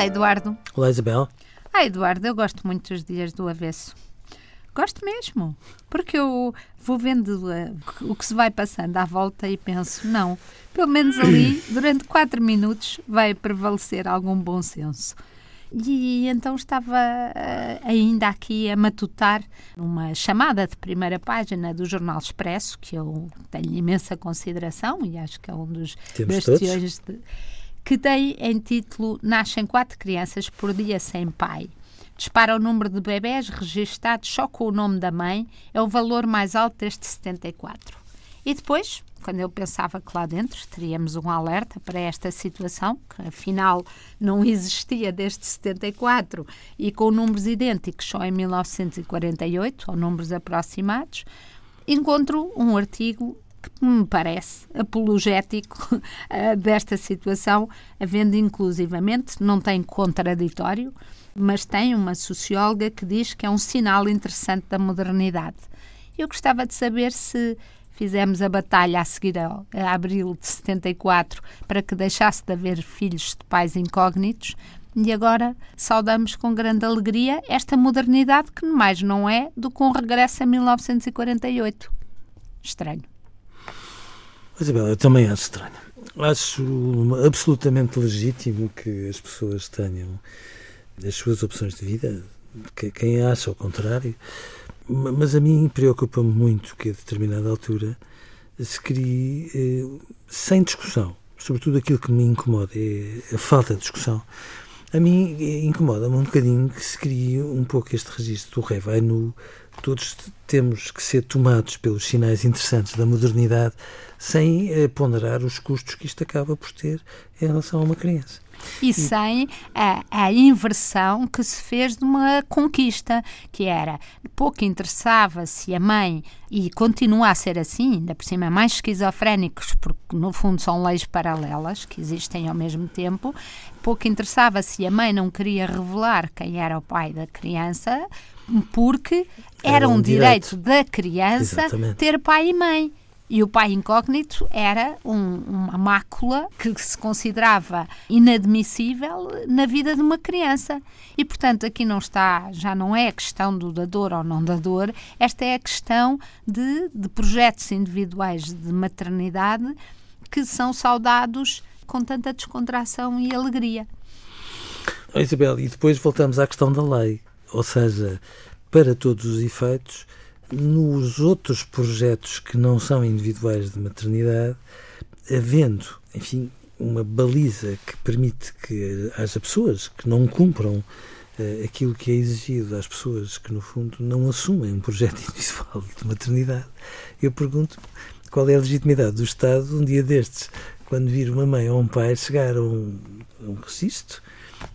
Olá, Eduardo. Olá, Isabel. Ah, Eduardo, eu gosto muito dos dias do avesso. Gosto mesmo, porque eu vou vendo uh, o que se vai passando à volta e penso, não, pelo menos ali, durante quatro minutos, vai prevalecer algum bom senso. E então estava uh, ainda aqui a matutar uma chamada de primeira página do Jornal Expresso, que eu tenho imensa consideração e acho que é um dos bastions de, que tem em título Nascem quatro crianças por dia sem pai. Dispara o número de bebés registados só com o nome da mãe, é o valor mais alto deste 74. E depois, quando eu pensava que lá dentro teríamos um alerta para esta situação, que afinal não existia desde 74 e com números idênticos só em 1948, ou números aproximados, encontro um artigo que me parece apologético uh, desta situação, havendo inclusivamente, não tem contraditório, mas tem uma socióloga que diz que é um sinal interessante da modernidade. Eu gostava de saber se fizemos a batalha a seguir a, a abril de 74 para que deixasse de haver filhos de pais incógnitos, e agora saudamos com grande alegria esta modernidade que mais não é do que um regresso a 1948. Estranho. Isabel, eu também acho estranho. Acho absolutamente legítimo que as pessoas tenham as suas opções de vida, quem acha o contrário, mas a mim preocupa-me muito que a determinada altura se crie eh, sem discussão, sobretudo aquilo que me incomoda é a falta de discussão. A mim eh, incomoda-me um bocadinho que se crie um pouco este registro do rei vai. Todos temos que ser tomados pelos sinais interessantes da modernidade sem eh, ponderar os custos que isto acaba por ter em relação a uma criança. E sem a, a, inversão que se fez de uma conquista, que era pouco interessava se a mãe, e continua a ser assim, ainda por cima mais esquizofrénicos, porque no fundo são leis paralelas que existem ao mesmo tempo, pouco interessava se a mãe não queria revelar quem era o pai da criança, porque era, era um, um direito, direito, da criança Exatamente. ter pai e mãe. E o pai incógnito era um, uma mácula que se considerava inadmissível na vida de uma criança. E, portanto, aqui não está, já não é a questão do dador ou não dador, esta é a questão de, de projetos individuais de maternidade que são saudados com tanta descontração e alegria. Oh, Isabel, e depois voltamos à questão da lei. Ou seja, para todos os efeitos, nos outros projetos que não são individuais de maternidade, havendo, enfim, uma baliza que permite que haja pessoas que não cumpram uh, aquilo que é exigido às pessoas que, no fundo, não assumem um projeto individual de maternidade, eu pergunto qual é a legitimidade do Estado, um dia destes, quando vir uma mãe ou um pai chegar a um, a um registro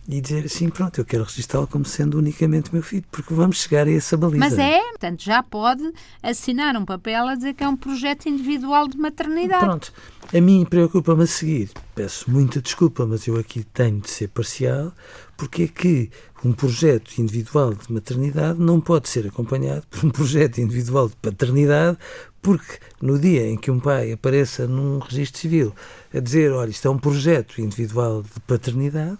e dizer assim, pronto, eu quero registrá-lo como sendo unicamente meu filho, porque vamos chegar a essa baliza. Mas é, portanto, já pode assinar um papel a dizer que é um projeto individual de maternidade. Pronto, a mim preocupa-me a seguir, peço muita desculpa, mas eu aqui tenho de ser parcial, porque é que um projeto individual de maternidade não pode ser acompanhado por um projeto individual de paternidade, porque no dia em que um pai apareça num registro civil a dizer, olha, isto é um projeto individual de paternidade,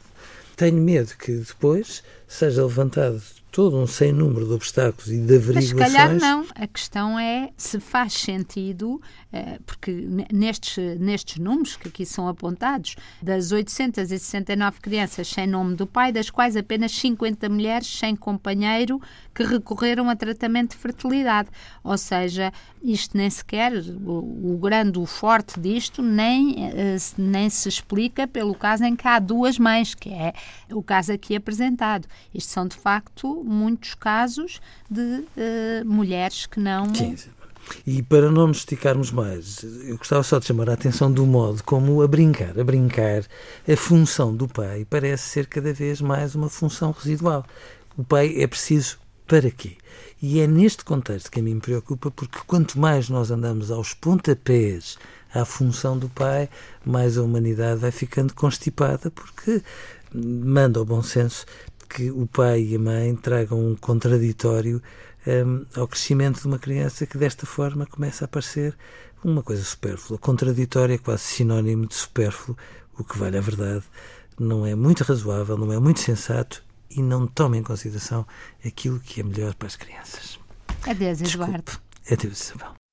tenho medo que depois seja levantado todo um sem número de obstáculos e de averiguações. Mas se calhar não. A questão é se faz sentido, eh, porque nestes, nestes números que aqui são apontados, das 869 crianças sem nome do pai, das quais apenas 50 mulheres sem companheiro que recorreram a tratamento de fertilidade. Ou seja, isto nem sequer, o, o grande, o forte disto, nem, eh, nem se explica pelo caso em que há duas mães, que é o caso aqui apresentado. Isto são, de facto, muitos casos de uh, mulheres que não. Sim, E para não nos esticarmos mais, eu gostava só de chamar a atenção do modo como a brincar, a brincar, a função do pai parece ser cada vez mais uma função residual. O pai é preciso para quê? E é neste contexto que a mim me preocupa, porque quanto mais nós andamos aos pontapés à função do pai, mais a humanidade vai ficando constipada, porque manda ao bom senso que o pai e a mãe tragam um contraditório um, ao crescimento de uma criança que desta forma começa a parecer uma coisa supérflua. Contraditório é quase sinónimo de supérfluo, o que vale a verdade não é muito razoável, não é muito sensato e não toma em consideração aquilo que é melhor para as crianças. Adeus, Eduardo. Adeus, Isabel.